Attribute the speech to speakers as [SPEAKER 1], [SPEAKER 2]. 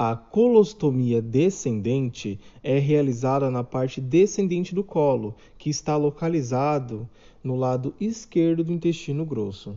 [SPEAKER 1] A colostomia descendente é realizada na parte descendente do colo, que está localizado no lado esquerdo do intestino grosso.